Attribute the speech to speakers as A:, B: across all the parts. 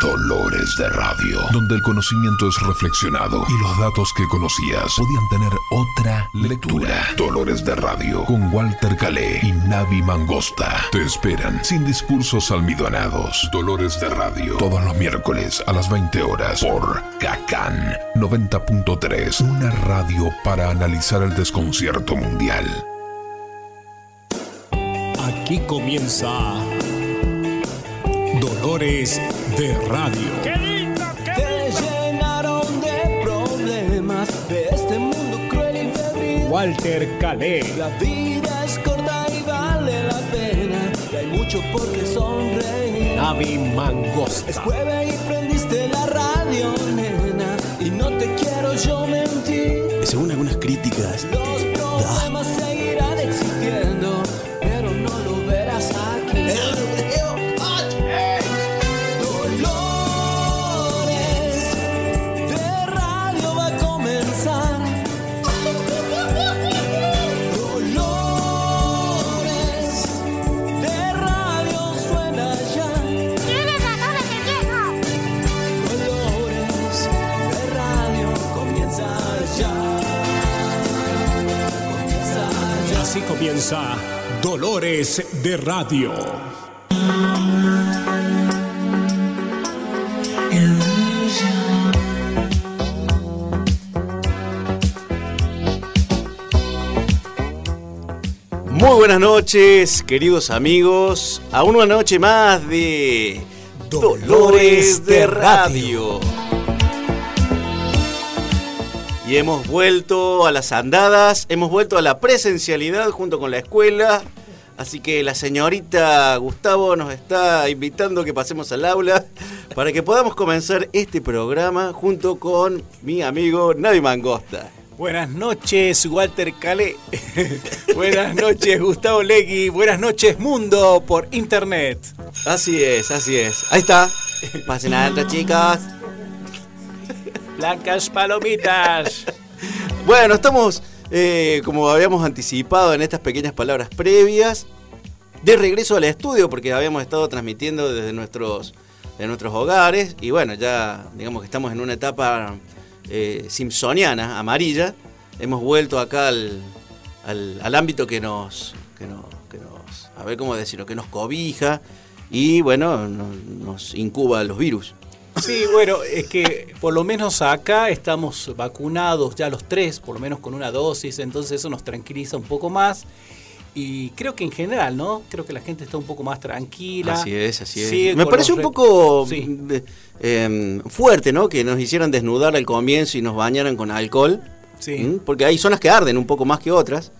A: Dolores de Radio, donde el conocimiento es reflexionado y los datos que conocías podían tener otra lectura. Dolores de Radio, con Walter Calé y Navi Mangosta. Te esperan sin discursos almidonados. Dolores de Radio, todos los miércoles a las 20 horas por Cacan 90.3, una radio para analizar el desconcierto mundial.
B: Aquí comienza Dolores de Radio.
C: Te llenaron de problemas de este mundo cruel y febril.
B: Walter Calé.
C: La vida es corta y vale la pena. Y hay mucho por qué sonreír.
B: Navi
C: Es
B: Mangosta.
C: jueves y prendiste la radio, nena. Y no te quiero yo mentir.
D: Según algunas críticas,
C: Los problemas seguirán
B: Así comienza Dolores de Radio.
E: Muy buenas noches, queridos amigos, a una noche más de Dolores de Radio. Y hemos vuelto a las andadas, hemos vuelto a la presencialidad junto con la escuela. Así que la señorita Gustavo nos está invitando que pasemos al aula para que podamos comenzar este programa junto con mi amigo Navi Mangosta.
F: Buenas noches, Walter Calé. Buenas noches, Gustavo Legui. Buenas noches, mundo por internet.
E: Así es, así es. Ahí está. Pasen adentro, chicas.
F: Blancas palomitas.
E: Bueno, estamos, eh, como habíamos anticipado en estas pequeñas palabras previas, de regreso al estudio, porque habíamos estado transmitiendo desde nuestros, de nuestros hogares. Y bueno, ya digamos que estamos en una etapa eh, simpsoniana, amarilla. Hemos vuelto acá al, al- ámbito que nos, que nos, nos, a ver cómo decirlo, que nos cobija y bueno, no- nos incuba los virus.
F: Sí, bueno, es que por lo menos acá estamos vacunados ya los tres, por lo menos con una dosis, entonces eso nos tranquiliza un poco más. Y creo que en general, ¿no? Creo que la gente está un poco más tranquila.
E: Así es, así es. Me parece un poco
F: Sí.
E: de- em, fuerte, ¿no? Que nos hicieran desnudar al comienzo y nos bañaran con alcohol.
F: Sí.
E: Porque hay zonas que arden un poco más que otras.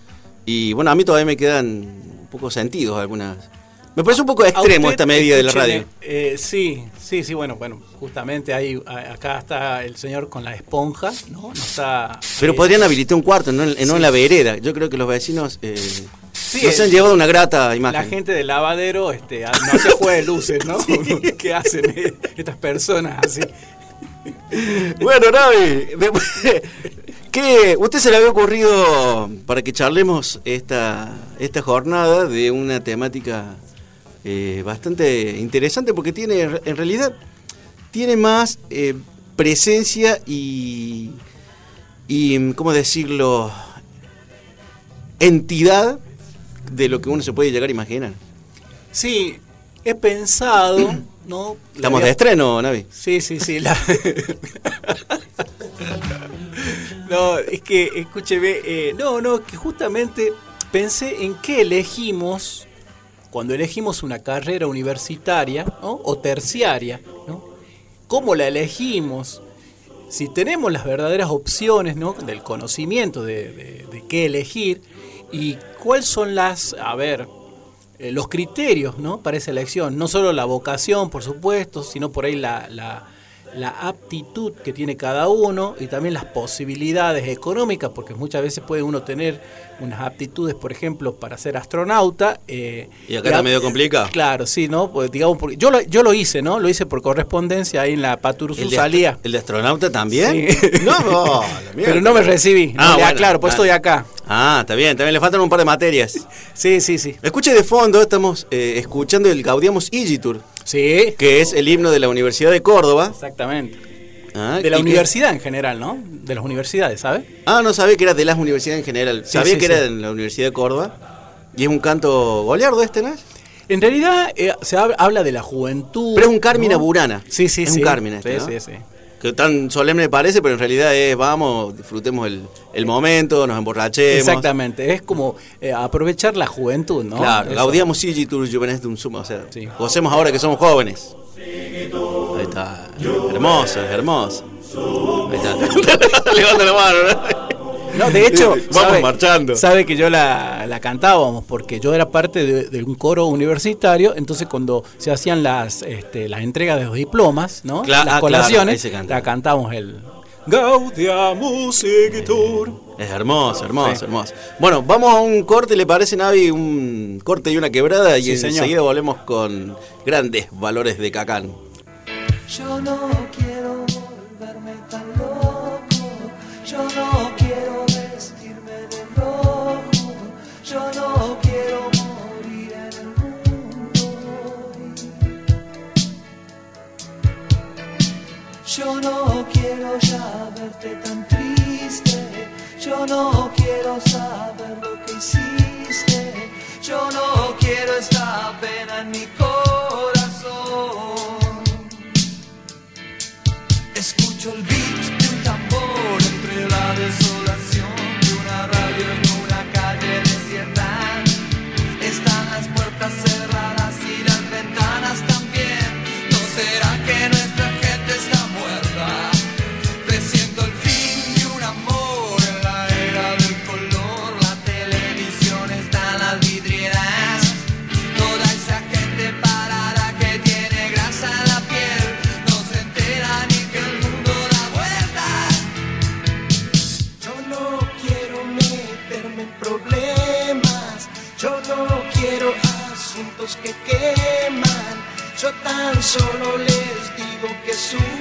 E: Y bueno, a mí todavía me quedan un poco sentidos algunas. Me parece un poco extremo esta medida de la radio.
F: eh, sí, sí, sí, bueno, bueno, justamente ahí, acá está el señor con la esponja, ¿no? No está,
E: Pero
F: eh,
E: podrían habilitar un cuarto, no, en- no en la vereda. Yo creo que los vecinos eh,
F: Sí,
E: nos
F: el-
E: han llevado una grata imagen.
F: La gente del lavadero este, no se juega de luces, ¿no? ¿Qué hacen eh, estas personas así?
E: Bueno, Navi, ¿qué, ¿usted se le había ocurrido para que charlemos esta, esta jornada de una temática eh, bastante interesante? Porque tiene, en realidad, tiene más eh, presencia y, y, ¿cómo decirlo? Entidad de lo que uno se puede llegar a imaginar.
F: Sí, he pensado, ¿no?
E: Estamos
F: había-
E: de estreno, Navi.
F: Sí, sí, sí. la- no, es que, escúcheme, eh, no, no, que justamente pensé en qué elegimos cuando elegimos una carrera universitaria o terciaria. ¿Cómo la elegimos? Si tenemos las verdaderas opciones del conocimiento de, qué elegir y cuáles son las, a ver, eh, los criterios para esa elección. No solo la vocación, por supuesto, sino por ahí la- la aptitud que tiene cada uno y también las posibilidades económicas, porque muchas veces puede uno tener unas aptitudes, por ejemplo, para ser astronauta. eh,
E: Y acá está medio complicado.
F: Claro, sí, ¿no? Pues, digamos, porque yo, lo, yo lo hice, ¿no? Lo hice por correspondencia ahí en la Paturuzú
E: ¿El de,
F: salía.
E: ¿El de astronauta también?
F: Sí.
E: No, no.
F: Pero no me recibí.
E: Ah,
F: no, ya,
E: bueno,
F: claro, pues estoy acá.
E: Ah, está bien, también le faltan un par de materias.
F: Sí, sí, sí.
E: Escuche de fondo, estamos eh, escuchando el Gaudiamos Igitur.
F: Sí,
E: que es el himno de la Universidad de Córdoba.
F: exactamente.
E: Ah,
F: De la
E: que-
F: universidad en general, ¿no? De las universidades, ¿sabes?
E: Ah, no sabía que era de las universidades en general.
F: Sí,
E: sabía
F: sí,
E: que
F: sí.
E: era en la Universidad de Córdoba. Y es un canto goleardo este, ¿no es?
F: En realidad eh, se hab- habla de la juventud.
E: Pero es un Carmina
F: ¿no?
E: Burana.
F: Sí, sí,
E: Es
F: sí.
E: un Carmina este,
F: Sí, sí, sí.
E: Que tan solemne parece, pero en realidad es, vamos, disfrutemos el, el momento, nos emborrachemos.
F: Exactamente, es como eh, aprovechar la juventud, ¿no?
E: Claro,
F: Eso.
E: gaudiamos sigitur juvenestum sum, o sea,
F: Sí.
E: gocemos ahora que somos jóvenes. Ahí está, hermoso, hermoso. Ahí está, levanta la mano, ¿no?
F: No, de hecho,
E: Vamos marchando.
F: Sabe que yo la, la cantábamos porque yo era parte de, de un coro universitario, entonces cuando se hacían las este, las entregas de los diplomas, ¿no?
E: Cla- ah,
F: las
E: ahí
F: colaciones,
E: canta.
F: la cantábamos el Gaudiamus Igitur.
E: Es hermoso, hermoso,
F: Sí.
E: hermoso. Bueno, vamos a un corte, ¿le parece, Navi? Un corte y una quebrada y
F: Sí,
E: enseguida volvemos con grandes valores de Cacán.
C: Yo no tan triste, yo no quiero saber lo que hiciste, que queman. Yo tan solo les digo que es un.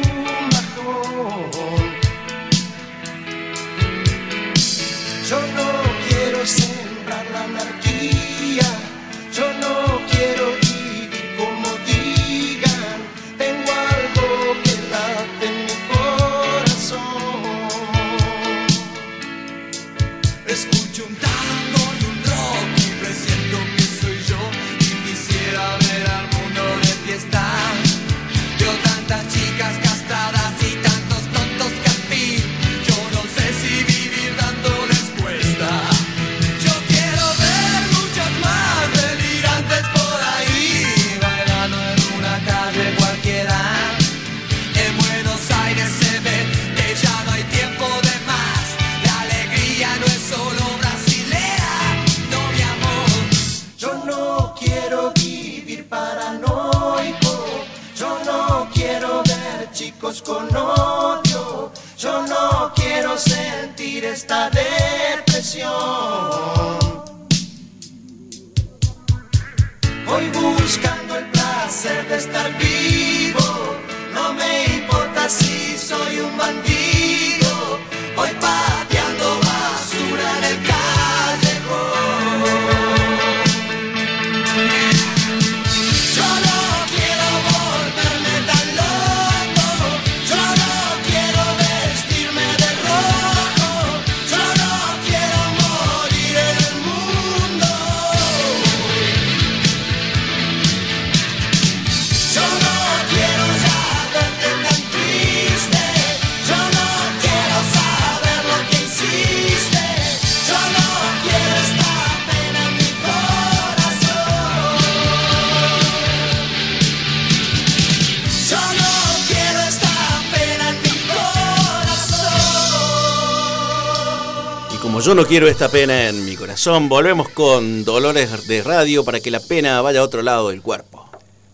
C: Yo no quiero esta pena en mi corazón,
E: volvemos con Dolores de Radio para que la pena vaya a otro lado del cuerpo.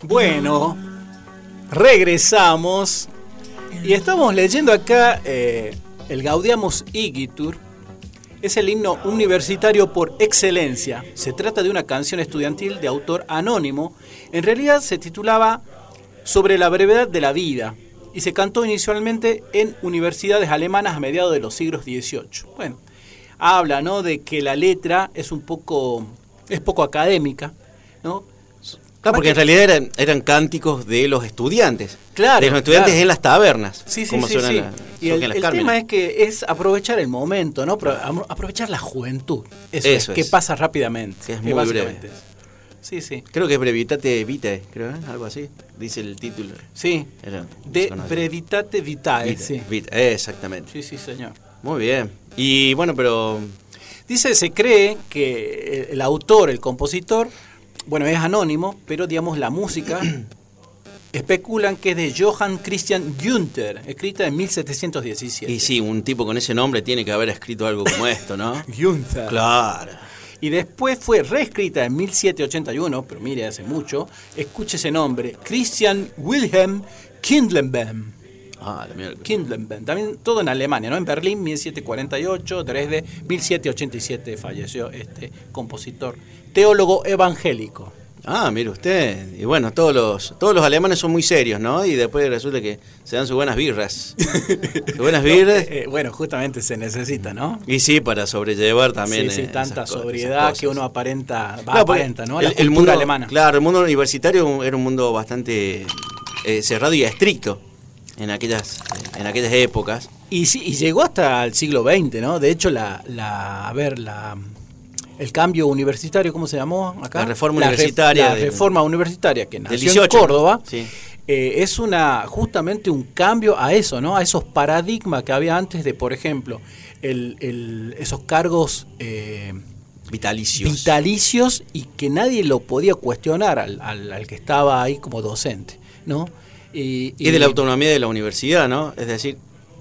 F: Bueno, regresamos y estamos leyendo acá eh, el Gaudiamus Igitur. Es el himno universitario por excelencia. Se trata de una canción estudiantil de autor anónimo. En realidad se titulaba Sobre la brevedad de la vida y se cantó inicialmente en universidades alemanas a mediados de los siglos XVIII. Bueno, habla ¿no? de que la letra es un poco, es poco académica, ¿no?
E: Claro, porque en realidad eran, eran cánticos de los estudiantes.
F: Claro,
E: De los estudiantes
F: claro.
E: en las tabernas.
F: Sí, sí,
E: como
F: sí.
E: suenan
F: sí.
E: la-
F: y
E: surgen
F: el,
E: las
F: el
E: Cármenes.
F: tema es que es aprovechar el momento, ¿no? Aprovechar la juventud. Eso,
E: Eso
F: es, que pasa rápidamente.
E: Que es muy breve.
F: es. Sí, sí.
E: Creo que es Brevitate Vitae, creo, ¿eh? algo así. Dice el título.
F: Sí.
E: Era-
F: De brevitate vitae.
E: Vitae,
F: Sí.
E: Vitae, exactamente.
F: sí, sí, señor.
E: Muy bien. Y bueno, pero
F: Dice, se cree que el, autor, el compositor, bueno, es anónimo, pero digamos la música especulan que es de Johann Christian Günther, escrita en 1717.
E: y sí, un tipo con ese nombre tiene que haber escrito algo como esto, ¿no?
F: Günther.
E: claro.
F: Y después fue reescrita en 1781, pero mire, hace mucho. Escuche ese nombre, Christian Wilhelm Kindlenbaum.
E: Ah, la mierda.
F: También todo en Alemania, ¿no? En Berlín 1748, Dresde 1787 falleció este compositor, teólogo evangélico.
E: Ah, mire usted. Y bueno, todos los, todos los alemanes son muy serios, ¿no? Y después resulta que se dan sus buenas birras. sus buenas birras.
F: Eh, bueno, justamente se necesita, ¿no?
E: Y sí, para sobrellevar también.
F: sí, sí,
E: eh,
F: tanta sobriedad que uno aparenta, va,
E: Claro,
F: aparenta, ¿no?
E: El,
F: La
E: el
F: cultura
E: mundo
F: alemana.
E: Claro, el mundo universitario era un mundo bastante eh, cerrado y estricto en aquellas, en aquellas épocas.
F: Y, sí, y llegó hasta el siglo XX, ¿no? De hecho, la, la a ver, la, el cambio universitario, ¿cómo se llamó acá?
E: La reforma
F: re-
E: universitaria
F: La reforma universitaria que nació
E: 18,
F: en Córdoba.
E: sí.
F: eh, es una justamente un cambio a eso, ¿no? A esos paradigmas que había antes de, por ejemplo, el, el- esos cargos eh,
E: Vitalicios.
F: vitalicios y que nadie lo podía cuestionar al, al- al que estaba ahí como docente, ¿no? Y,
E: y de la autonomía de la universidad, ¿no? Es decir,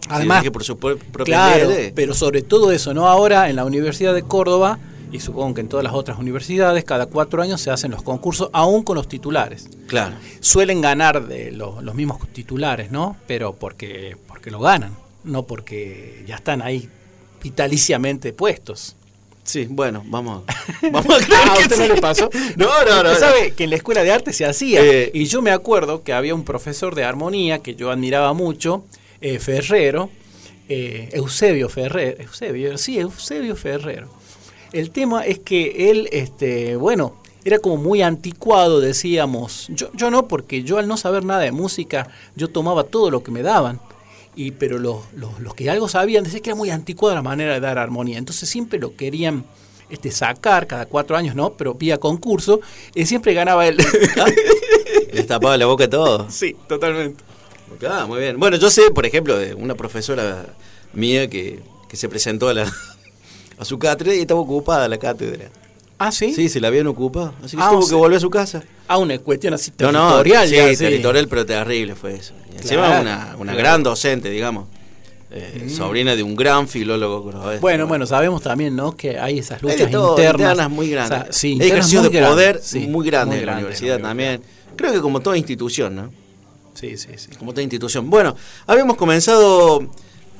F: Además,
E: que por su
F: Claro,
E: ley,
F: pero sobre todo eso, ¿no? Ahora en la Universidad de Córdoba, y supongo que en todas las otras universidades, cada cuatro años se hacen los concursos, aún con los titulares.
E: Claro.
F: Suelen ganar de lo- los mismos titulares, ¿no? Pero porque, porque lo ganan, no porque ya están ahí vitaliciamente puestos.
E: Sí, bueno, vamos, vamos a creer
F: Ah, ¿a
E: que
F: usted no le pasó?
E: No, no, no.
F: sabe que en la escuela de arte se hacía.
E: Eh.
F: y yo me acuerdo que había un profesor de armonía que yo admiraba mucho, eh, Ferrero, eh, Eusebio Ferrero. Eusebio, sí, Eusebio Ferrero. El tema es que él, este, bueno, era como muy anticuado, decíamos. Yo, yo no, porque yo al no saber nada de música, yo tomaba todo lo que me daban. Y, pero los, los, los que algo sabían decían que era muy anticuada la manera de dar armonía. Entonces siempre lo querían este, sacar cada cuatro años, ¿no? Pero vía concurso, y siempre ganaba él.
E: Les tapaba la boca a todos.
F: sí, totalmente.
E: Ah, muy bien. Bueno, yo sé, por ejemplo, de una profesora mía que, que se presentó a, la, a su cátedra y estaba ocupada la cátedra.
F: Ah, sí.
E: Sí, se la habían ocupado. Así que
F: Ah,
E: tuvo
F: o
E: que volver a su casa.
F: Ah, una cuestión así
E: No, no,
F: territorial.
E: sí,
F: ya, sí.
E: territorial, pero terrible fue eso. Encima
F: Claro,
E: una, una
F: claro.
E: gran docente, digamos. Eh, Sobrina de un gran filólogo cordobés.
F: Bueno, bueno, sabemos también, ¿no? Que hay esas
E: Hay
F: luchas
E: todo,
F: internas.
E: muy grandes.
F: O sea, sí,
E: Hay
F: internas
E: ejercicio
F: muy
E: de poder
F: sí,
E: muy grande en la universidad también. Creo que como toda institución, ¿no?
F: Sí, sí, sí.
E: Como toda institución. Bueno, habíamos comenzado.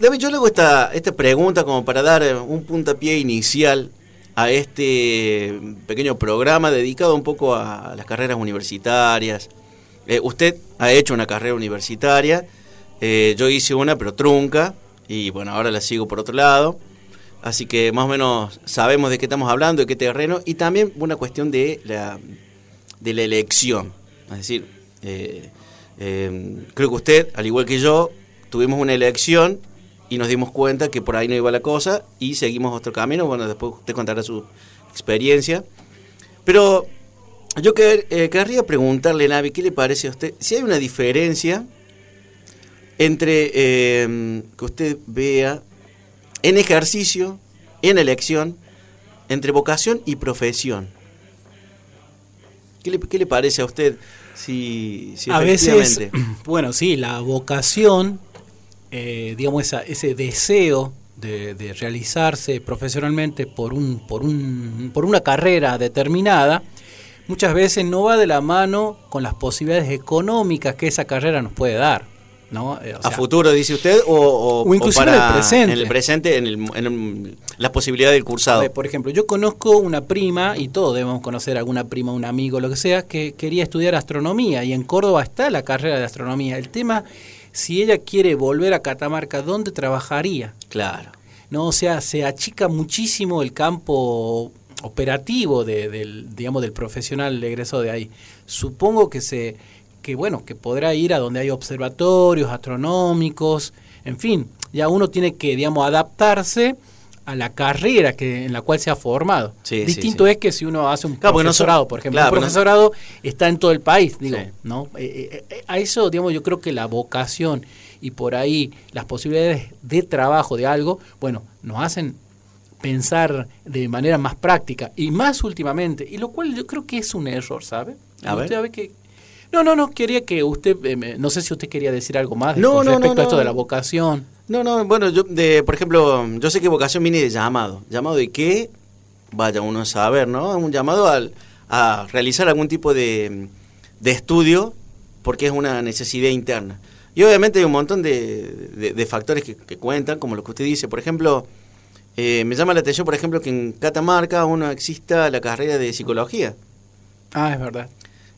E: David, yo le hago esta, esta pregunta como para dar eh, un puntapié inicial a este pequeño programa dedicado un poco a las carreras universitarias. Eh, usted ha hecho una carrera universitaria, eh, yo hice una pero trunca, y bueno, ahora la sigo por otro lado. Así que más o menos sabemos de qué estamos hablando, de qué terreno, y también una cuestión de la, elección. Es decir, eh, eh, creo que usted, al igual que yo, tuvimos una elección y nos dimos cuenta que por ahí no iba la cosa y seguimos otro camino. Bueno, después usted contará su experiencia. Pero yo quer- eh, querría preguntarle, Navi, ¿qué le parece a usted? Si hay una diferencia entre eh, que usted vea en ejercicio, en elección, entre vocación y profesión. ¿Qué le, qué le parece a usted si, si
F: a veces, bueno, sí, la vocación, eh, digamos, esa, ese deseo de, de realizarse profesionalmente por, un, por, un, por una carrera determinada, muchas veces no va de la mano con las posibilidades económicas que esa carrera nos puede dar. ¿no? Eh,
E: a futuro, dice usted, o, o-
F: o inclusive
E: o para
F: en el presente.
E: En el presente, en, el, en el- la posibilidad del
F: A
E: cursado.
F: ver, por ejemplo, yo conozco una prima, y todos debemos conocer alguna prima, un amigo, lo que sea, que quería estudiar astronomía, y en Córdoba está la carrera de astronomía. El tema, si ella quiere volver a Catamarca, ¿dónde trabajaría?
E: Claro.
F: ¿No? O sea, se achica muchísimo el campo operativo de- del, digamos, del profesional egresado de ahí. Supongo que se, que bueno, que podrá ir a donde hay observatorios astronómicos, en fin, ya uno tiene que, digamos, adaptarse a la carrera que, en la cual se ha formado.
E: Sí,
F: Distinto
E: sí.
F: es que si uno hace un
E: Claro, no
F: profesorado, por ejemplo,
E: claro,
F: un
E: no-
F: profesorado está en todo el país, digo. ¿no? Eh, eh, eh, a eso, digamos, yo creo que la vocación y por ahí las posibilidades de trabajo de algo, bueno, nos hacen pensar de manera más práctica y más últimamente, y lo cual yo creo que es un error, ¿sabe?
E: A ver.
F: Que no, no, no, quería que usted, eh, no sé si usted quería decir algo más
E: No,
F: con
E: no,
F: respecto
E: no,
F: a esto de la vocación.
E: No, no, bueno, yo, de, por ejemplo, yo sé que vocación viene de llamado. ¿Llamado de qué? Vaya uno a saber, ¿no? Un llamado al, a realizar algún tipo de, de estudio porque es una necesidad interna. Y obviamente hay un montón de, de- de factores que, que cuentan, como lo que usted dice. Por ejemplo, eh, me llama la atención, por ejemplo, que en Catamarca uno exista la carrera de psicología.
F: Ah, es verdad.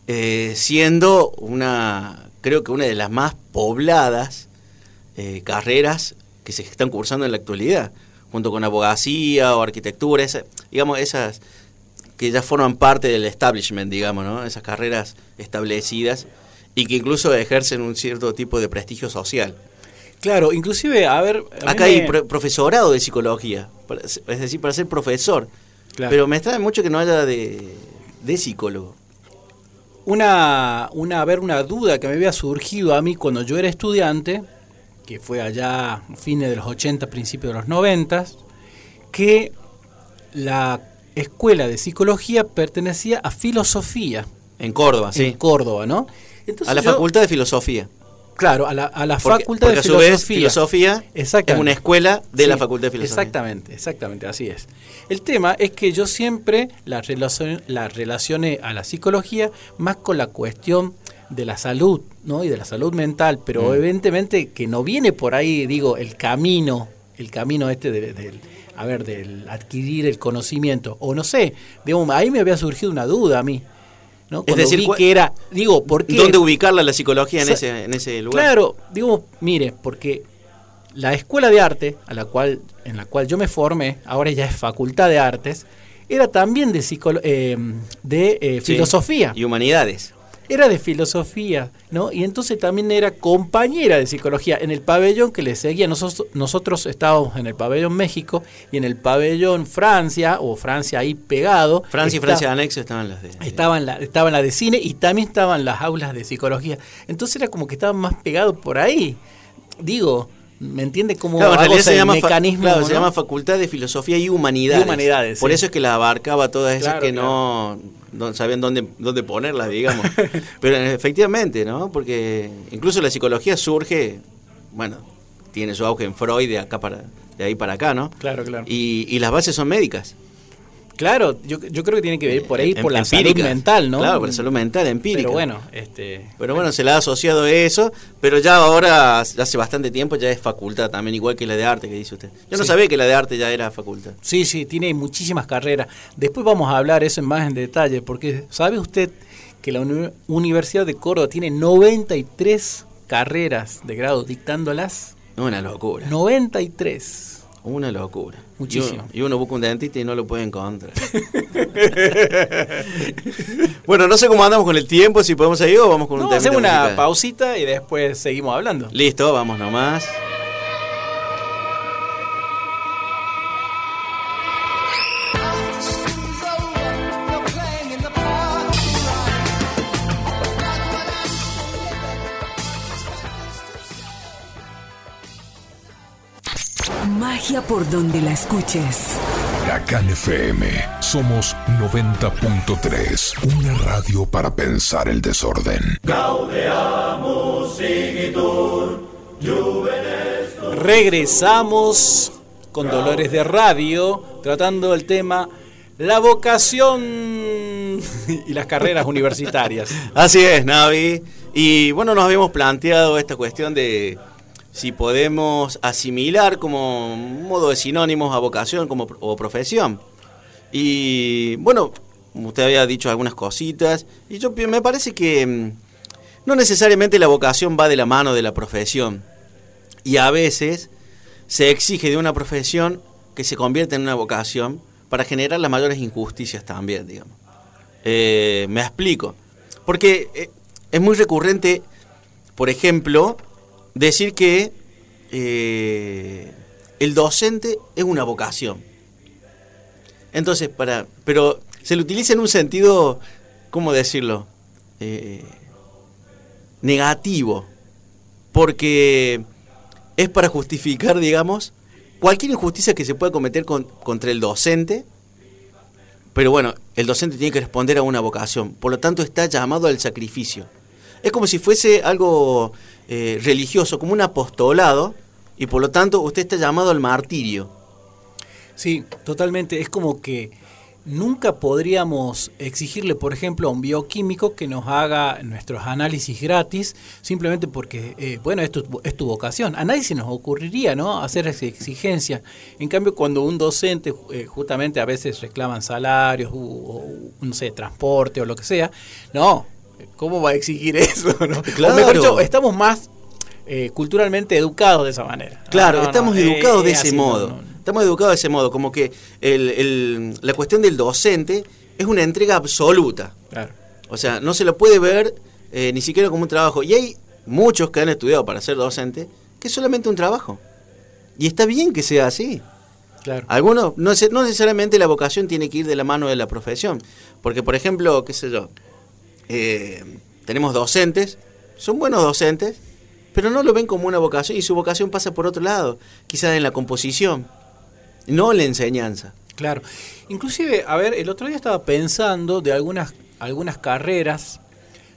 E: eh, siendo una, creo que una de las más pobladas eh, carreras que se están cursando en la actualidad, junto con abogacía o arquitectura, esa- digamos, esas que ya forman parte del establishment, digamos, ¿no? Esas carreras establecidas y que incluso ejercen un cierto tipo de prestigio social.
F: Claro, inclusive, a ver... a
E: Acá hay
F: me-
E: profesorado de psicología, para- es decir, para ser profesor.
F: Claro.
E: Pero me extraña mucho que no haya de, de psicólogo.
F: una, una, a ver, una duda que me había surgido a mí cuando yo era estudiante, que fue allá fines de los 80, principios de los 90, que la escuela de psicología pertenecía a filosofía
E: En Córdoba,
F: en
E: sí.
F: Córdoba, ¿no? Entonces
E: A la
F: yo-
E: facultad de filosofía.
F: Claro, a la, a la
E: Porque-
F: facultad
E: porque
F: de
E: a su vez,
F: filosofía.
E: filosofía
F: Exactamente.
E: es una escuela de la facultad de filosofía.
F: Exactamente, exactamente, así es. El tema es que yo siempre la, relacion- la relacioné a la psicología más con la cuestión de la salud, ¿no? Y de la salud mental, pero
E: Mm.
F: evidentemente que no viene por ahí, digo, el camino, el camino este de- a ver, del adquirir el conocimiento, o no sé, digamos, ahí me había surgido una duda a mí, ¿no?
E: Es decir,
F: vi que era, digo, ¿por qué?
E: ¿Dónde ubicarla la psicología en ese, en ese lugar?
F: Claro, digo, mire, porque la escuela de arte a la cual, en la cual yo me formé, ahora ya es facultad de artes, era también de, psicolo- eh, de eh,
E: Sí.
F: filosofía.
E: Y humanidades.
F: Era de filosofía, ¿no? Y entonces también era compañera de psicología en el pabellón que le seguía. Nosotros, nosotros estábamos en el pabellón México y en el pabellón Francia, o Francia ahí pegado.
E: Francia y Francia anexo estaban las de.
F: Estaban la, estaban la de cine y también estaban las aulas de psicología. Entonces era como que estaban más pegados por ahí. Digo, ¿me entiende cómo
E: Claro, en realidad se llama,
F: mecanismo?
E: claro, se llama Facultad de Filosofía y Humanidades.
F: Y Humanidades,
E: Por
F: sí.
E: eso es que la abarcaba todas esas
F: Claro,
E: que no, no sabían dónde, dónde ponerlas, digamos. Pero efectivamente, ¿no? Porque incluso la psicología surge, bueno, tiene su auge en Freud de acá para de ahí para acá, ¿no?
F: Claro, claro.
E: Y, y las bases son médicas.
F: Claro, yo, yo creo que tiene que ver por ahí,
E: Em-
F: por la salud mental, ¿no?
E: Claro, por la salud mental, empírica.
F: Pero bueno, este...
E: Pero bueno, se le ha asociado eso, pero ya ahora, hace bastante tiempo, ya es facultad también, igual que la de arte que dice usted. Yo no
F: Sí.
E: sabía que la de arte ya era facultad.
F: Sí, sí, tiene muchísimas carreras. Después vamos a hablar eso en más en detalle, porque ¿sabe usted que la Uni- Universidad de Córdoba tiene 93 carreras de grado dictándolas?
E: Una locura.
F: 93.
E: Una locura.
F: Muchísimo.
E: Y uno, y uno busca un dentista y no lo puede encontrar. bueno, no sé cómo andamos con el tiempo, si podemos seguir o vamos con un tema.
F: hacemos una pausita y después seguimos hablando.
E: Listo, vamos nomás.
D: Magia por donde la escuches.
A: Huracán FM. Somos 90.3. Una radio para pensar el desorden.
F: Regresamos con Dolores de Radio, tratando el tema la vocación y las carreras universitarias.
E: Así es, Navi. Y bueno, nos habíamos planteado esta cuestión de si podemos asimilar como modo de sinónimos a vocación como, o profesión. Y bueno, usted había dicho algunas cositas. Y yo me parece que mm, no necesariamente la vocación va de la mano de la profesión. Y a veces se exige de una profesión que se convierta en una vocación para generar las mayores injusticias también, digamos. Eh, me explico. Porque eh, es muy recurrente, por ejemplo, decir que eh, el docente es una vocación. Entonces, para. Pero se lo utiliza en un sentido, ¿cómo decirlo? Eh, negativo. Porque es para justificar, digamos, cualquier injusticia que se pueda cometer con- contra el docente. Pero bueno, el docente tiene que responder a una vocación. Por lo tanto, está llamado al sacrificio. Es como si fuese algo eh, religioso, como un apostolado. Y por lo tanto, usted está llamado al martirio.
F: Sí, totalmente. Es como que nunca podríamos exigirle, por ejemplo, a un bioquímico que nos haga nuestros análisis gratis, simplemente porque, eh, bueno, es tu, vocación. A nadie se nos ocurriría, ¿no? Hacer esa exigencia. En cambio, cuando un docente, eh, justamente a veces reclaman salarios, o, o, no sé, transporte o lo que sea, no. ¿Cómo va a exigir eso? ¿no? O
E: Claro.
F: mejor dicho, estamos más eh, culturalmente educados de esa manera.
E: Claro,
F: No, no,
E: estamos
F: no,
E: educados
F: eh,
E: de
F: es
E: ese
F: así,
E: modo. Estamos educados de ese modo, como que el- el- la cuestión del docente es una entrega absoluta.
F: Claro.
E: O sea, no se lo puede ver eh, ni siquiera como un trabajo. Y hay muchos que han estudiado para ser docente que es solamente un trabajo. Y está bien que sea así.
F: Claro.
E: Algunos, no necesariamente la vocación tiene que ir de la mano de la profesión. Porque, por ejemplo, qué sé yo, eh, tenemos docentes, son buenos docentes, pero no lo ven como una vocación y su vocación pasa por otro lado, quizás en la composición, no en la enseñanza.
F: Claro. Inclusive, a ver, el otro día estaba pensando de algunas, algunas carreras,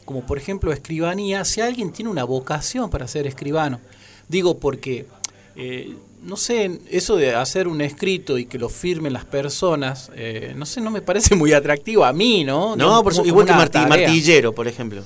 F: como por ejemplo escribanía, si alguien tiene una vocación para ser escribano. Digo porque, eh, no sé, eso de hacer un escrito y que lo firmen las personas, eh, no sé, no me parece muy atractivo a mí, ¿no?
E: No, por su-
F: Como
E: igual que martillero, por ejemplo.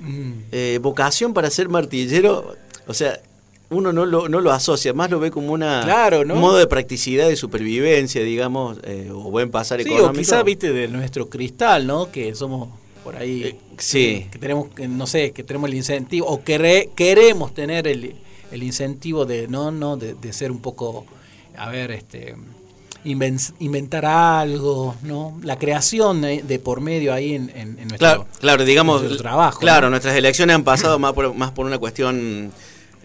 F: Mm,
E: Eh, vocación para ser martillero, o sea, uno no lo, no lo asocia, más lo ve como una,
F: Claro, ¿no?
E: un modo de practicidad, de supervivencia, digamos, eh, o buen pasar
F: Sí, o
E: económico.
F: quizás, viste, de nuestro cristal, ¿no? Que somos por ahí.
E: Sí.
F: Que tenemos, que, no sé, que tenemos el incentivo, o quere- queremos tener el, el incentivo de, no, no, de, de ser un poco, a ver, este inven- inventar algo, ¿no? La creación de, de por medio ahí en, en, en nuestro,
E: Claro, claro, digamos,
F: nuestro trabajo.
E: claro,
F: ¿no?
E: nuestras elecciones han pasado más por, más por una cuestión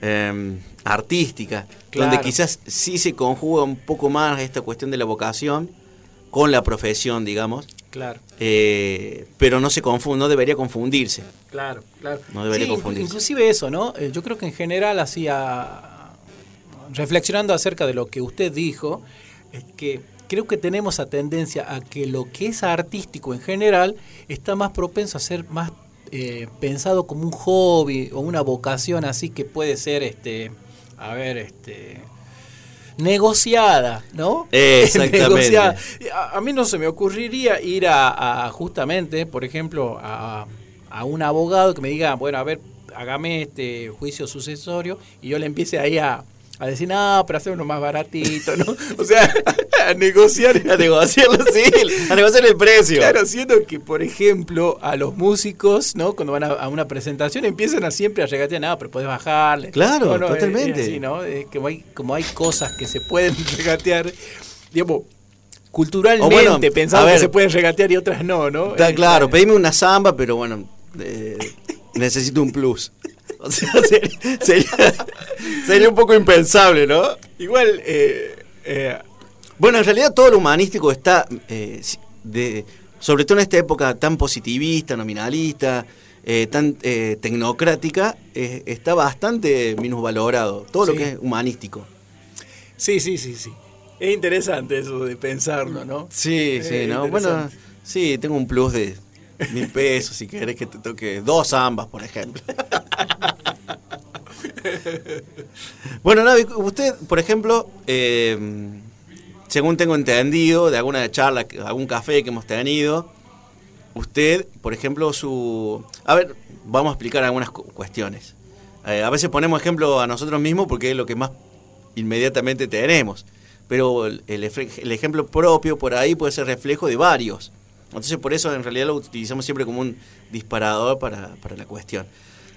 E: eh, artística,
F: Claro.
E: donde quizás sí se conjuga un poco más esta cuestión de la vocación con la profesión, digamos,
F: Claro.
E: eh, pero no se confunde, no debería confundirse.
F: Claro, claro.
E: No debería
F: Sí,
E: confundirse.
F: Inclusive eso, ¿no? Eh, yo creo que en general, así, a- reflexionando acerca de lo que usted dijo, es que creo que tenemos a tendencia a que lo que es artístico en general está más propenso a ser más eh, pensado como un hobby o una vocación así que puede ser, este, a ver, este negociada, ¿no?
E: Exactamente.
F: Negociada. A, a mí no se me ocurriría ir a, a justamente, por ejemplo, a, a un abogado que me diga, bueno, a ver, hágame este juicio sucesorio y yo le empiece ahí a, a decir, no, pero hacer uno más baratito, ¿no? O sea, a negociar.
E: A negociarlo, sí, a negociar el precio.
F: Claro, siendo que, por ejemplo, a los músicos, ¿no? Cuando van a, a una presentación empiezan a siempre a regatear, no, pero puedes bajarle.
E: Claro,
F: No, no, es-
E: totalmente.
F: es así, ¿no? Es que hay, como hay cosas que se pueden regatear, digamos, culturalmente
E: bueno,
F: pensamos que se pueden regatear y otras no, ¿no?
E: Está
F: Eh,
E: claro, pedime una samba, pero bueno, eh, necesito un plus. O sea, sería, sería, sería un poco impensable, ¿no?
F: Igual, eh, eh,
E: Bueno, en realidad todo lo humanístico está, eh, de, sobre todo en esta época tan positivista, nominalista, eh, tan eh, tecnocrática, eh, está bastante minusvalorado. Todo lo que es humanístico.
F: sí, sí, sí, sí. Es interesante eso de pensarlo, ¿no?
E: Sí, sí, ¿no? Bueno, sí, tengo un plus de mil pesos si querés que te toque dos ambas, por ejemplo. bueno, Navi, usted, por ejemplo, eh, según tengo entendido de alguna charla, algún café que hemos tenido, usted, por ejemplo, su... A ver, vamos a explicar algunas cu- cuestiones. Eh, a veces ponemos ejemplo a nosotros mismos porque es lo que más inmediatamente tenemos. Pero el, el ejemplo propio por ahí puede ser reflejo de varios. Entonces por eso en realidad lo utilizamos siempre como un disparador para, para la cuestión.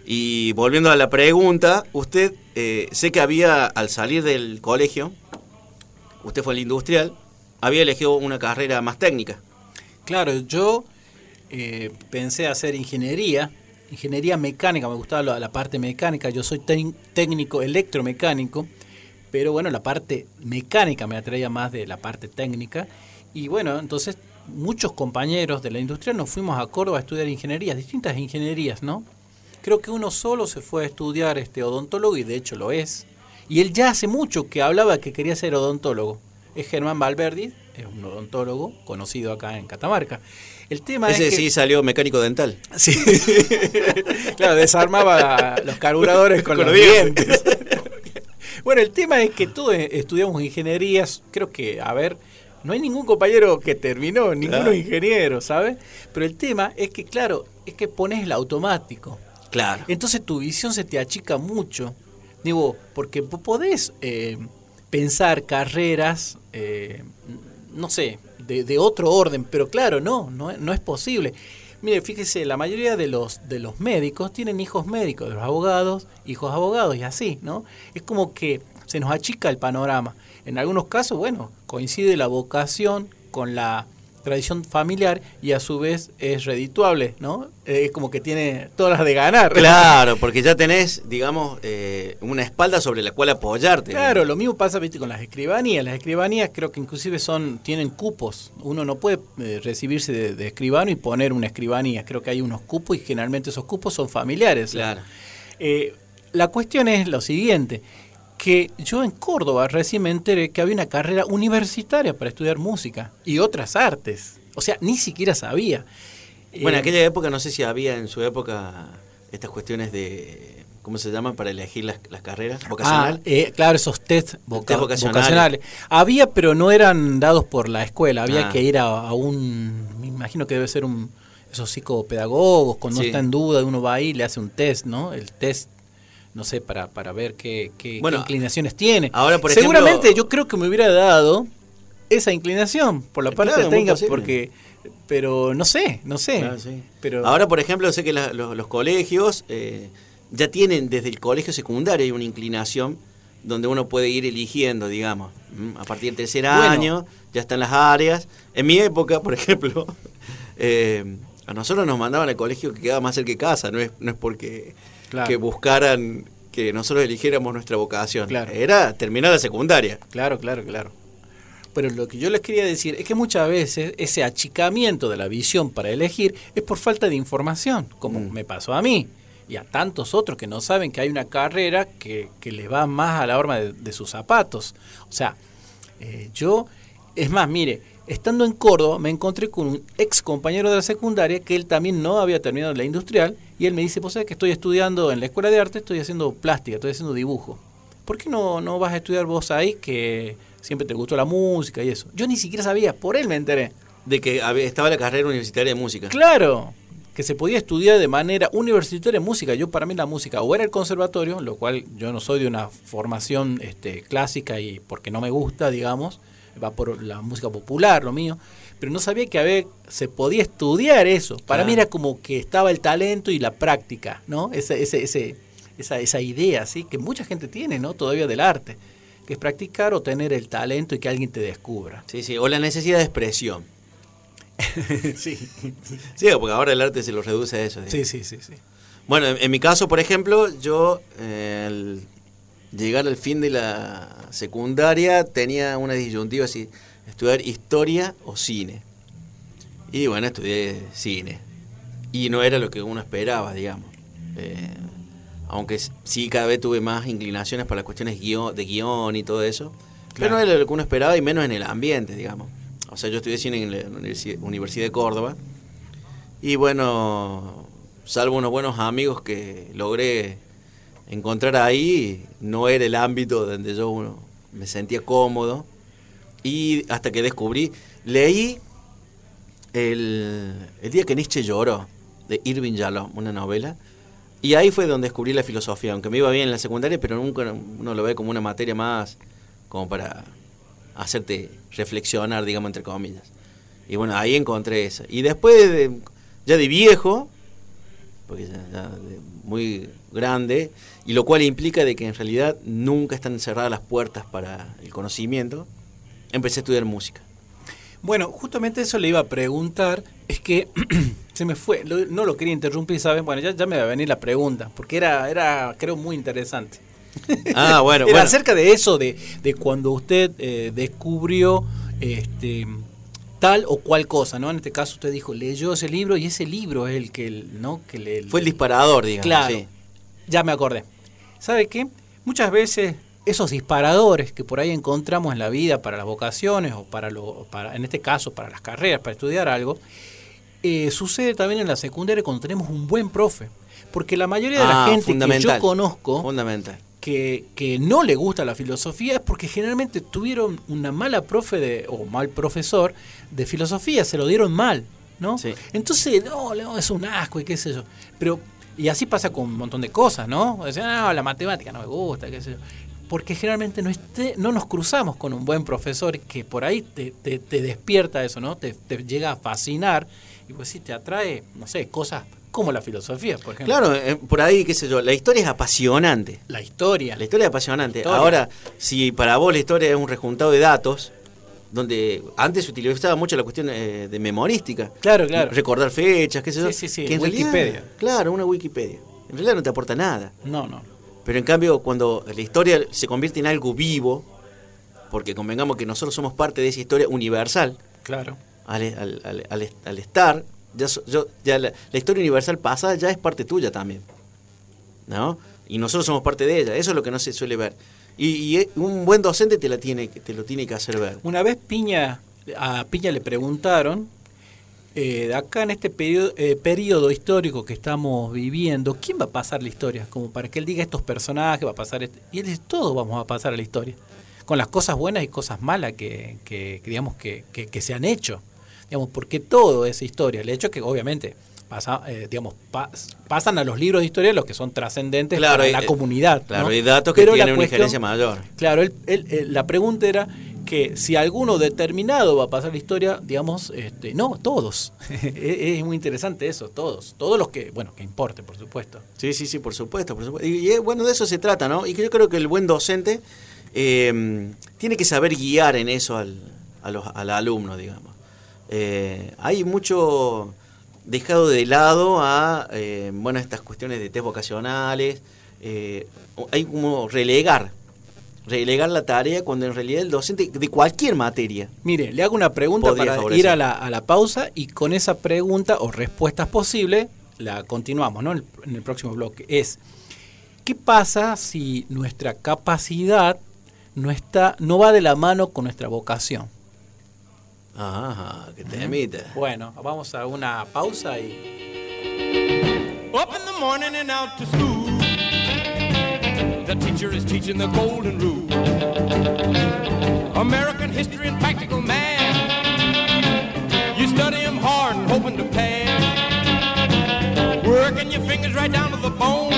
E: Y volviendo a la pregunta, usted eh, sé que había al salir del colegio, usted fue al industrial había elegido una carrera más técnica.
F: Claro, yo eh, pensé hacer ingeniería, ingeniería mecánica, me gustaba la, la parte mecánica, yo soy técnico electromecánico, pero bueno, la parte mecánica me atraía más de la parte técnica. Y bueno, entonces muchos compañeros de la industria nos fuimos a Córdoba a estudiar ingenierías, distintas ingenierías, ¿no? Creo que uno solo se fue a estudiar este odontólogo y de hecho lo es. Y él ya hace mucho que hablaba que quería ser odontólogo. Es Germán Valverdi, es un odontólogo conocido acá en Catamarca. El tema
E: Ese
F: es que
E: sí salió mecánico dental.
F: Sí. claro, desarmaba los carburadores con,
E: Con
F: los
E: los
F: dientes. bueno, el tema es que todos estudiamos ingenierías. Creo que, a ver, no hay ningún compañero que terminó, ninguno
E: Claro.
F: ingeniero, ¿sabes? Pero el tema es que, claro, es que pones el automático.
E: Claro.
F: Entonces tu visión se te achica mucho. Digo, porque podés eh, pensar carreras, eh, no sé, de, de otro orden, pero claro, no, no, no es posible. Mire, fíjese, la mayoría de los, de los médicos tienen hijos médicos, de los abogados, hijos abogados y así, ¿no? Es como que se nos achica el panorama. En algunos casos, bueno, coincide la vocación con la tradición familiar y a su vez es redituable, ¿no? Eh, Es como que tiene todas las de ganar.
E: Claro, porque ya tenés, digamos, eh, una espalda sobre la cual apoyarte.
F: Claro, lo mismo pasa ¿viste? con las escribanías. Las escribanías creo que inclusive son tienen cupos. Uno no puede eh, recibirse de, de escribano y poner una escribanía. Creo que hay unos cupos y generalmente esos cupos son familiares.
E: Claro.
F: Eh, la cuestión es lo siguiente, que yo en Córdoba recién me enteré que había una carrera universitaria para estudiar música y otras artes. O sea, ni siquiera sabía.
E: Bueno, en
F: Eh,
E: aquella época no sé si había en su época estas cuestiones de, ¿cómo se llaman? Para elegir las, las carreras, vocacional.
F: Ah, eh, claro, esos test, voca-
E: Test vocacionales.
F: vocacionales. Había, pero no eran dados por la escuela. Había
E: Ah.
F: que ir a, a un. Me imagino que debe ser un. Esos psicopedagogos, cuando
E: Sí.
F: está en duda, uno va ahí y le hace un test, ¿no? El test, no sé, para, para ver qué, qué-
E: Bueno,
F: qué inclinaciones tiene.
E: ahora, por
F: Seguramente
E: ejemplo-
F: yo creo que me hubiera dado esa inclinación por la parte
E: Claro,
F: porque. Pero no sé, no sé.
E: Claro, sí.
F: Pero,
E: Ahora, por ejemplo, sé que la- los, los colegios eh, ya tienen desde el colegio secundario hay una inclinación donde uno puede ir eligiendo, digamos. A partir del tercer
F: Bueno.
E: año ya están las áreas. En mi época, por ejemplo, eh, a nosotros nos mandaban al colegio que quedaba más cerca de casa, no es, no es porque
F: Claro.
E: que buscaran que nosotros eligiéramos nuestra vocación.
F: Claro.
E: Era terminar la secundaria.
F: Claro, claro, claro. Pero lo que yo les quería decir es que muchas veces ese achicamiento de la visión para elegir es por falta de información, como
E: Mm.
F: me pasó a mí y a tantos otros que no saben que hay una carrera que, que les va más a la horma de, de sus zapatos. O sea, eh, yo, es más, mire, estando en Córdoba me encontré con un ex compañero de la secundaria que él también no había terminado la industrial y él me dice, pues sabes que estoy estudiando en la escuela de arte, estoy haciendo plástica, estoy haciendo dibujo. ¿Por qué no, no vas a estudiar vos ahí que siempre te gustó la música y eso? Yo ni siquiera sabía, por él me enteré.
E: De que estaba la carrera universitaria de música.
F: Claro, que se podía estudiar de manera universitaria música. Yo para mí la música o era el conservatorio, lo cual yo no soy de una formación este, clásica y porque no me gusta, digamos, va por la música popular, lo mío, pero no sabía que había, se podía estudiar eso. Para mí era como que estaba el talento y la práctica, ¿no? Ese, ese, ese, esa, esa idea, ¿sí? Que mucha gente tiene, ¿no? Todavía del arte, que es practicar o tener el talento y que alguien te descubra.
E: Sí, sí, o la necesidad de expresión.
F: sí.
E: Sí, porque ahora el arte se lo reduce a eso.
F: sí, sí, sí, sí.
E: Bueno, en, en mi caso, por ejemplo, yo eh, llegar al fin de la secundaria tenía una disyuntiva así, estudiar historia o cine. Y bueno, estudié cine. Y no era lo que uno esperaba, digamos. Eh, aunque sí cada vez tuve más inclinaciones para las cuestiones guion- de guion y todo eso. Pero no era lo que uno esperaba y menos en el ambiente, digamos. O sea, yo estudié cine en la Universi- Universidad de Córdoba. Y bueno, salvo unos buenos amigos que logré encontrar ahí, no era el ámbito donde yo uno, me sentía cómodo. Y hasta que descubrí, leí el, el día que Nietzsche lloró, de Irving Yalom, una novela. Y ahí fue donde descubrí la filosofía, aunque me iba bien en la secundaria, pero nunca uno lo ve como una materia más como para hacerte reflexionar, digamos, entre comillas. Y bueno, ahí encontré eso. Y después, de- ya de viejo, porque ya, ya de muy grande, y lo cual implica de que en realidad nunca están cerradas las puertas para el conocimiento, empecé a estudiar música.
F: Bueno, justamente eso le iba a preguntar. Es que se me fue, lo- no lo quería interrumpir, ¿saben? Bueno, ya, ya me va a venir la pregunta, porque era, era creo, muy interesante.
E: Ah, bueno,
F: Era
E: bueno.
F: acerca de eso, de, de cuando usted eh, descubrió este, tal o cual cosa, ¿no? En este caso usted dijo, leyó ese libro y ese libro es el que, el- ¿no? que le...
E: Fue el disparador, digamos.
F: Claro,
E: sí.
F: Ya me acordé. ¿Sabe qué? Muchas veces esos disparadores que por ahí encontramos en la vida para las vocaciones o para, lo, para en este caso, para las carreras, para estudiar algo, eh, sucede también en la secundaria cuando tenemos un buen profe. Porque la mayoría de la
E: Ah,
F: gente que yo conozco
E: Fundamental.
F: que, que no le gusta la filosofía es porque generalmente tuvieron una mala profe de, o mal profesor de filosofía, se lo dieron mal, ¿no?
E: Sí.
F: Entonces, no, no, es un asco y qué sé yo. Pero, y así pasa con un montón de cosas, ¿no? Sea, no, la matemática no me gusta, qué sé yo. Porque generalmente no, esté, no nos cruzamos con un buen profesor que por ahí te, te- te despierta eso, ¿no? Te, te llega a fascinar y pues sí te atrae, no sé, cosas como la filosofía, por ejemplo.
E: Claro, eh, por ahí, qué sé yo, la historia es apasionante.
F: La historia.
E: La historia es apasionante.
F: Historia.
E: Ahora, si para vos la historia es un rejuntado de datos, donde antes se utilizaba mucho la cuestión eh, de memorística.
F: Claro, claro.
E: Recordar fechas, qué sé yo.
F: Sí, sí, sí,
E: que en realidad-
F: Wikipedia.
E: claro, una Wikipedia. En realidad no te aporta nada.
F: No, no.
E: Pero en cambio, cuando la historia se convierte en algo vivo, porque convengamos que nosotros somos parte de esa historia universal,
F: Claro.
E: al, al- al- al- al estar, ya, yo- ya la, la historia universal pasada ya es parte tuya también. ¿No? Y nosotros somos parte de ella, eso es lo que no se suele ver. Y, y, eh, un buen docente te, la tiene, te lo tiene que hacer ver.
F: Una vez Piña, a Piña le preguntaron, eh, acá en este periodo, eh, periodo histórico que estamos viviendo, ¿quién va a pasar la historia? Como para que él diga estos personajes, va a pasar este. Y él dice, todos vamos a pasar a la historia. Con las cosas buenas y cosas malas que, que, que digamos, que, que- que se han hecho. Digamos, porque todo es historia. El hecho es que obviamente pasa, eh, digamos, pa- pasan a los libros de historia los que son trascendentes
E: Claro,
F: para
E: y-
F: la comunidad.
E: Claro,
F: ¿no?
E: hay datos que
F: Pero
E: tienen una injerencia mayor.
F: Claro, él- la pregunta era que si alguno determinado va a pasar la historia, digamos, este, no, todos. es, es muy interesante eso, todos. Todos los que, bueno, que importe, por supuesto.
E: Sí, sí, sí, por supuesto, por supuesto. Y, y, eh, bueno, de eso se trata, ¿no? Y que yo creo que el buen docente eh, tiene que saber guiar en eso al, a los, al alumno, digamos. Eh, hay mucho dejado de lado a, eh, bueno, estas cuestiones de test vocacionales. eh, hay como relegar, relegar la tarea cuando en realidad el docente de cualquier materia.
F: Mire, le hago una pregunta para
E: favorecer.
F: ir a la, a la pausa y con esa pregunta o respuestas posibles la continuamos ¿no? en, el, en el próximo bloque. Es, ¿qué pasa si nuestra capacidad no, está, no va de la mano con nuestra vocación?
E: Ajá, que te emite.
F: Bueno, vamos a una pausa y...
C: Up in the morning and out to school. The teacher is teaching the golden rule. American history and practical math. You study 'em hard and hoping to pass. Working your fingers right down to the bone.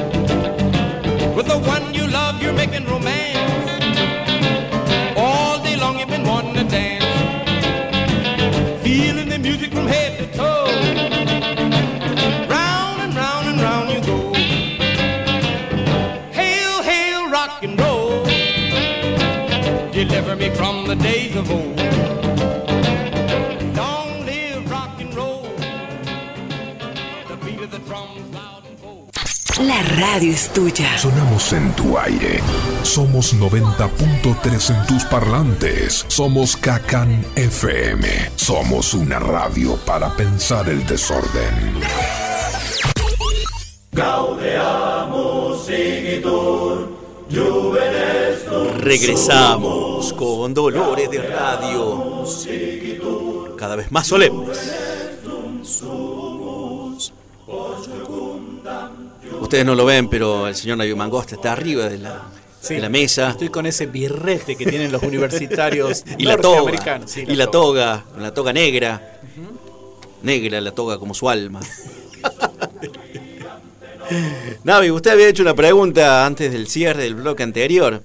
C: The days of old. Long live rock and roll. The beat of the drums loud and bold.
D: La radio es tuya.
A: Sonamos en tu aire. Somos 90.3 en tus parlantes. Somos Kakan FM. Somos una radio para pensar el desorden.
E: Regresamos con Dolores de Radio. Cada vez más solemnes. ustedes no lo ven, pero el señor Navi Mangosta está arriba de la,
F: Sí,
E: de la mesa.
F: Estoy con ese birrete que tienen los universitarios
E: y la toga.
F: Sí,
E: y la toga, la toga negra. Negra la toga como su alma. Navi, usted había hecho una pregunta antes del cierre del bloque anterior.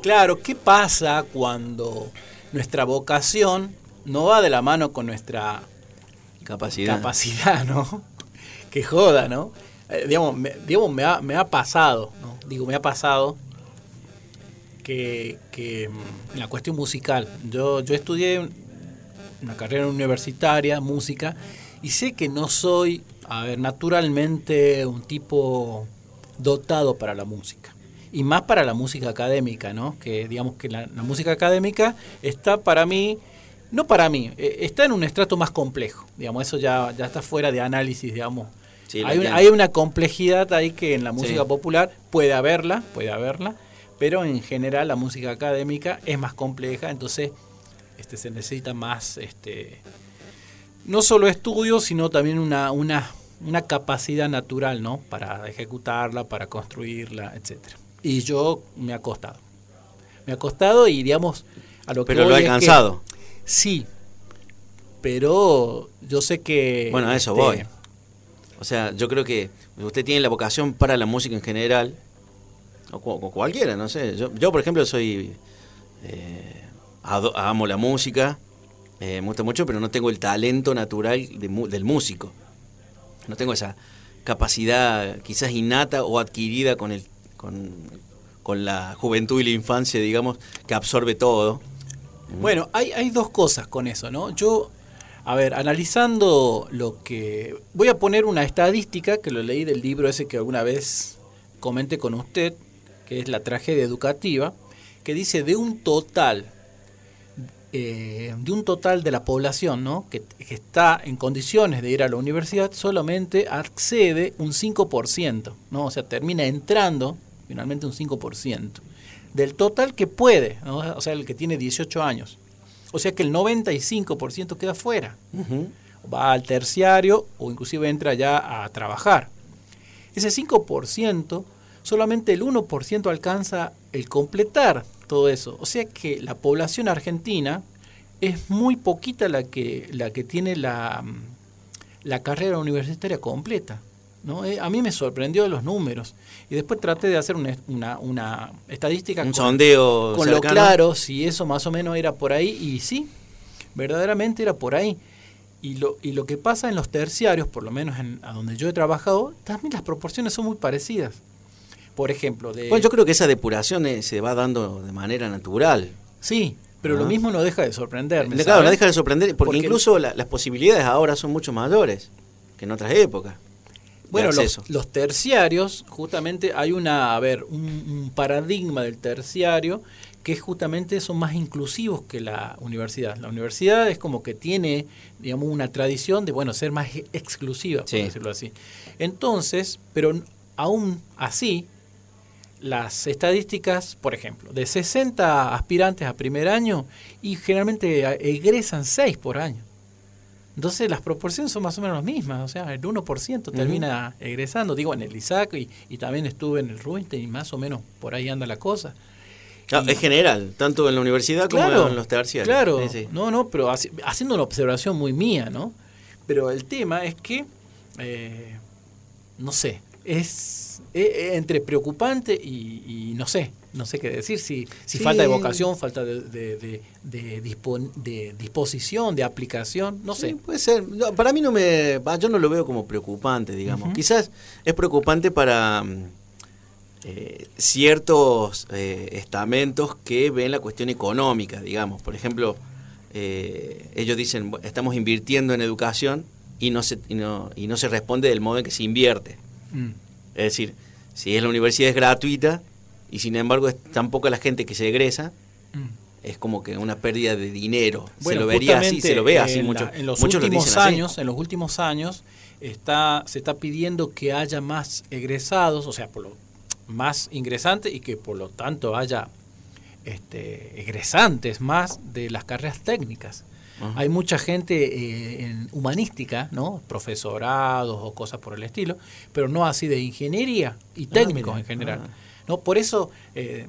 F: Claro, ¿qué pasa cuando nuestra vocación no va de la mano con nuestra
E: Capacidad.
F: capacidad, ¿no? Que joda, ¿no? Eh, digamos, me, digamos, me ha, me ha pasado, ¿no? Digo, me ha pasado que, que, mm, en la cuestión musical, yo, yo estudié una carrera universitaria, música, y sé que no soy, a ver, naturalmente un tipo dotado para la música. Y más para la música académica, ¿no? Que digamos que la, la música académica está para mí, no para mí, eh, está en un estrato más complejo. Digamos, eso ya, ya está fuera de análisis, digamos.
E: Sí,
F: hay, una,
E: entiendo.
F: hay una complejidad ahí que en la música
E: Sí.
F: popular puede haberla, puede haberla, pero en general la música académica es más compleja, entonces este, se necesita más, este, no solo estudio, sino también una, una, una capacidad natural, ¿no? Para ejecutarla, para construirla, etcétera. Y yo me ha costado. Me ha costado y digamos a lo que
E: Pero lo
F: que-
E: alcanzado.
F: sí. Pero yo sé que
E: Bueno, a eso
F: este,
E: voy. O sea, yo creo que usted tiene la vocación para la música en general, o, o cualquiera, no sé. Yo, yo, por ejemplo, soy. eh, amo la música, eh, me gusta mucho, pero no tengo el talento natural de del músico. No tengo esa capacidad quizás innata o adquirida con, el, con, con la juventud y la infancia, digamos, que absorbe todo.
F: Bueno, hay, hay dos cosas con eso, ¿no? Yo, a ver, analizando lo que... Voy a poner una estadística que lo leí del libro ese que alguna vez comenté con usted, que es la tragedia educativa, que dice de un total, eh, de un total de la población, ¿no? Que, que está en condiciones de ir a la universidad, solamente accede un 5%, ¿no? O sea, termina entrando finalmente un 5% del total que puede, ¿no? o sea, el que tiene 18 años. O sea que el 95% queda fuera. Va al terciario o inclusive entra ya a trabajar. Ese 5%, solamente el 1% alcanza el completar todo eso. O sea que la población argentina es muy poquita la que, la que tiene la, la carrera universitaria completa. ¿no? Eh, A mí me sorprendió los números. Y después traté de hacer una, una, una estadística
E: Un
F: con-
E: sondeo
F: con lo claro si eso más o menos era por ahí y sí, verdaderamente era por ahí. Y lo, y lo que pasa en los terciarios, por lo menos en, a donde yo he trabajado, también las proporciones son muy parecidas. Por ejemplo, de...
E: Bueno, yo creo que esa depuración eh, se va dando de manera natural.
F: Sí, pero
E: Ah.
F: lo mismo no deja de sorprenderme.
E: De- Claro,
F: ¿sabes?
E: no deja de sorprender, porque,
F: Porque-
E: incluso la- las posibilidades ahora son mucho mayores que en otras épocas.
F: Bueno, los, los terciarios, justamente hay una, a ver, un, un paradigma del terciario que es justamente son más inclusivos que la universidad. La universidad es como que tiene, digamos, una tradición de, bueno, ser más exclusiva, por
E: Sí.
F: decirlo así. Entonces, pero aún así, las estadísticas, por ejemplo, de 60 aspirantes a primer año y generalmente egresan 6 por año. Entonces las proporciones son más o menos las mismas, o sea, el 1% termina egresando, digo, en el ISAC y, y también estuve en el Rubinstein y más o menos por ahí anda la cosa.
E: Claro,
F: y-
E: es general, tanto en la universidad como en los terciarios.
F: Claro,
E: Sí, sí.
F: no, no, pero haci- haciendo una observación muy mía, ¿no? Pero el tema es que, eh, no sé, es eh, entre preocupante y, y no sé, no sé qué decir, si, si
E: Sí.
F: falta de vocación, falta de, de, de- de dispon- de disposición, de aplicación, no
E: Sí,
F: sé.
E: puede ser. No, para mí no me. va, Yo no lo veo como preocupante, digamos. Quizás es preocupante para mm, eh, ciertos eh, estamentos que ven la cuestión económica, digamos. Por ejemplo, eh, ellos dicen, "Bu- estamos invirtiendo en educación y no, se, y, no, y no se responde del modo en que se invierte.
F: Mm.
E: Es decir, si es la universidad es gratuita y sin embargo es tan poca la gente que se egresa,
F: Mm.
E: es como que una pérdida de dinero.
F: Bueno,
E: se lo vería así, se lo ve así.
F: en, la- en los
E: muchos lo
F: últimos
E: así.
F: años, en los últimos años, está, se está pidiendo que haya más egresados, o sea, por lo, más ingresantes y que por lo tanto haya este, egresantes más de las carreras técnicas. Hay mucha gente eh, en humanística, ¿no? Profesorados o cosas por el estilo, pero no así de ingeniería y técnicos en general. ¿No? Por eso, eh,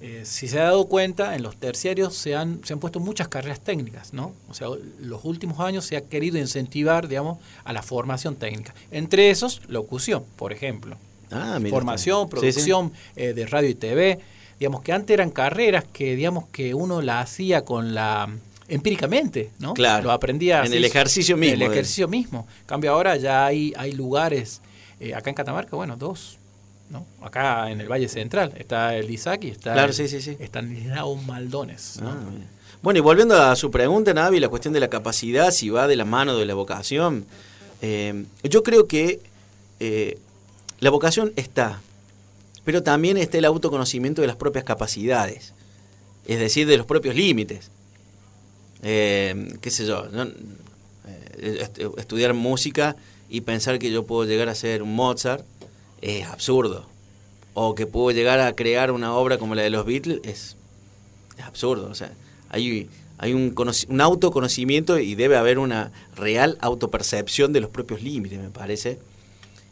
F: eh, si se ha dado cuenta, en los terciarios se han, se han puesto muchas carreras técnicas, ¿no? O sea, los últimos años se ha querido incentivar, digamos, a la formación técnica. Entre esos, locución, por ejemplo.
E: Ah, mira,
F: formación,
E: está bien. Sí, sí.
F: producción eh, de radio y TV, digamos que antes eran carreras que digamos que uno la hacía con la empíricamente, ¿no?
E: Claro.
F: Lo aprendía
E: En
F: así,
E: el ejercicio mismo,
F: En el ejercicio mismo. En cambio ahora ya hay hay lugares eh, acá en Catamarca, bueno, dos, ¿no? Acá en el Valle Central está el Isaac y está
E: Claro,
F: el,
E: sí, sí, sí.
F: Estanislao Maldones, ¿no?
E: Ah. Bueno, y volviendo a su pregunta, Navi, la cuestión de la capacidad, si va de la mano de la vocación, eh, yo creo que eh, la vocación está, pero también está el autoconocimiento de las propias capacidades, es decir, de los propios límites. Eh, ¿Qué sé yo? no- estudiar música y pensar que yo puedo llegar a ser un Mozart es absurdo. O que puedo llegar a crear una obra como la de los Beatles es es absurdo. O sea, hay, hay un, un autoconocimiento y debe haber una real autopercepción de los propios límites, me parece.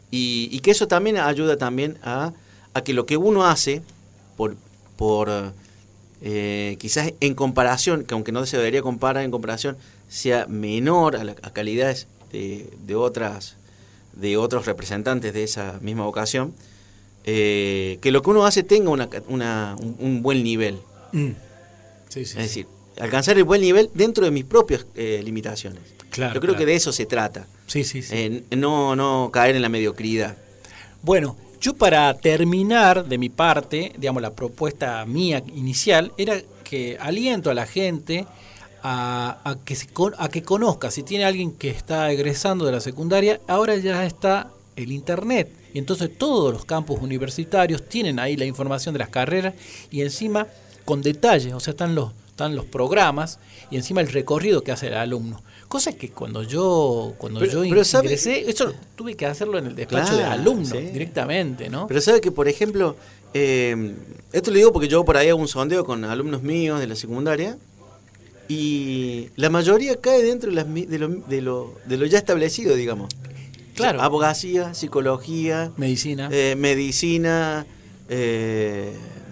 E: Y, y que eso también ayuda también a, a que lo que uno hace, por, por eh, quizás en comparación, que aunque no se debería comparar en comparación, sea menor a, la, a calidades de, de otras de otros representantes de esa misma vocación, eh, que lo que uno hace tenga una, una- un, un buen nivel.
F: Mm. Sí, sí,
E: Es decir, alcanzar el buen nivel dentro de mis propias eh, limitaciones.
F: Claro,
E: Yo creo
F: claro.
E: que de eso se trata.
F: Sí, sí, sí.
E: Eh, no, no caer en la mediocridad.
F: Bueno, yo para terminar de mi parte, digamos, la propuesta mía inicial era que aliento a la gente a, a que, se a que conozca, si tiene alguien que está egresando de la secundaria, ahora ya está el Internet. Y entonces todos los campus universitarios tienen ahí la información de las carreras y encima con detalles, o sea, están los, están los programas y encima el recorrido que hace el alumno. Cosa que cuando yo cuando
E: Pero-
F: yo
E: pero
F: ingresé, eso tuve que hacerlo en el despacho de
E: sí.
F: directamente, ¿no?
E: Pero sabe que, por ejemplo, eh, esto lo digo porque yo por ahí hago un sondeo con alumnos míos de la secundaria y la mayoría cae dentro de, las de, lo, de, lo, de lo ya establecido, digamos.
F: Claro.
E: O sea, abogacía, psicología,
F: Medicina.
E: eh, medicina, eh,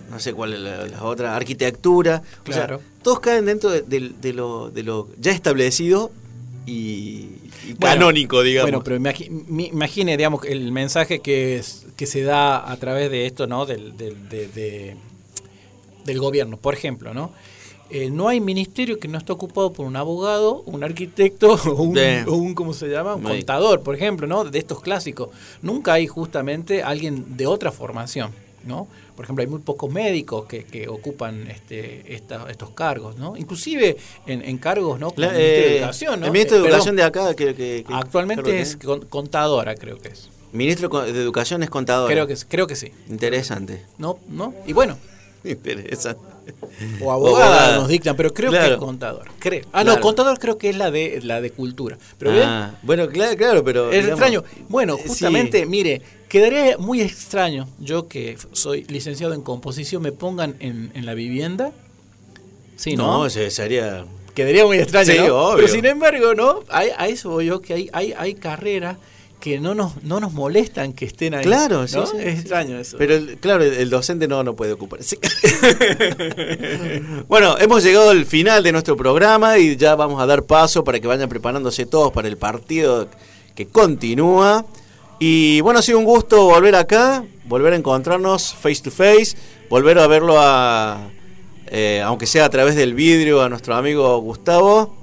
E: no sé cuál es la, la otra, arquitectura. O sea,
F: Claro.
E: todos caen dentro de, lo, de lo ya establecido y, y
F: Bueno,
E: canónico, digamos.
F: Bueno, pero imagi- mi- imagine, digamos, el mensaje que, es- que se da a través de esto, ¿no? Del, del, de- de- del gobierno, por ejemplo, ¿no? Eh, no hay ministerio que no esté ocupado por un abogado, un arquitecto o un,
E: De-
F: o un, ¿cómo se llama? Un contador, por ejemplo, ¿no? De estos clásicos. Nunca hay justamente alguien de otra formación, ¿no? Por ejemplo, hay muy pocos médicos que, que ocupan este, esta- estos cargos, ¿no? Inclusive en, en cargos, ¿no? Como
E: La-
F: el Ministerio de
E: eh,
F: Educación, ¿no?
E: El ministro
F: Eh,
E: de
F: perdón.
E: Educación de acá, que, que- que-
F: Actualmente es contadora, creo que es.
E: Ministro de Educación es contador.
F: Creo que, creo que sí.
E: Interesante.
F: ¿No? ¿No? Y bueno,
E: Interesante.
F: o abogada
E: abogada.
F: nos dictan, pero creo que
E: Claro.
F: es contador. Creo. Ah,
E: Claro.
F: no, contador creo que es la de la de cultura. Pero bien,
E: Ah, bueno, claro, claro, pero.
F: es
E: digamos,
F: extraño. Bueno,
E: eh, sí.
F: justamente, mire, quedaría muy extraño, yo que soy licenciado en composición, me pongan en, en la vivienda. Sí, ¿no?
E: No, se- sería.
F: Quedaría muy extraño,
E: Sí,
F: ¿no?
E: obvio.
F: Pero sin embargo, ¿no? Hay- a eso voy yo, que hay, hay, hay carreras que no nos, no nos molestan que estén ahí.
E: Claro, sí,
F: ¿no?
E: sí,
F: Es extraño eso.
E: Pero el- claro, el, el docente no, no puede ocuparse. bueno, hemos llegado al final de nuestro programa y ya vamos a dar paso para que vayan preparándose todos para el partido que continúa. Y bueno, ha sido un gusto volver acá, volver a encontrarnos face to face, volver a verlo a, eh, aunque sea a través del vidrio, a nuestro amigo Gustavo,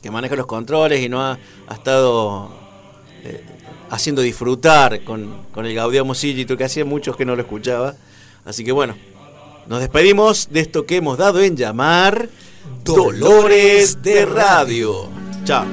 E: que maneja los controles y no ha, ha estado eh, haciendo disfrutar con, con el Gaudiamo Sigito, que hacía muchos que no lo escuchaba. Así que bueno, nos despedimos de esto que hemos dado en llamar Dolores de Radio. Chao.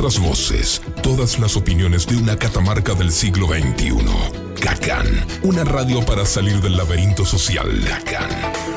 A: Otras voces, todas las opiniones de una catamarca del siglo XXI. Cacán, una radio para salir del laberinto social. Cacán.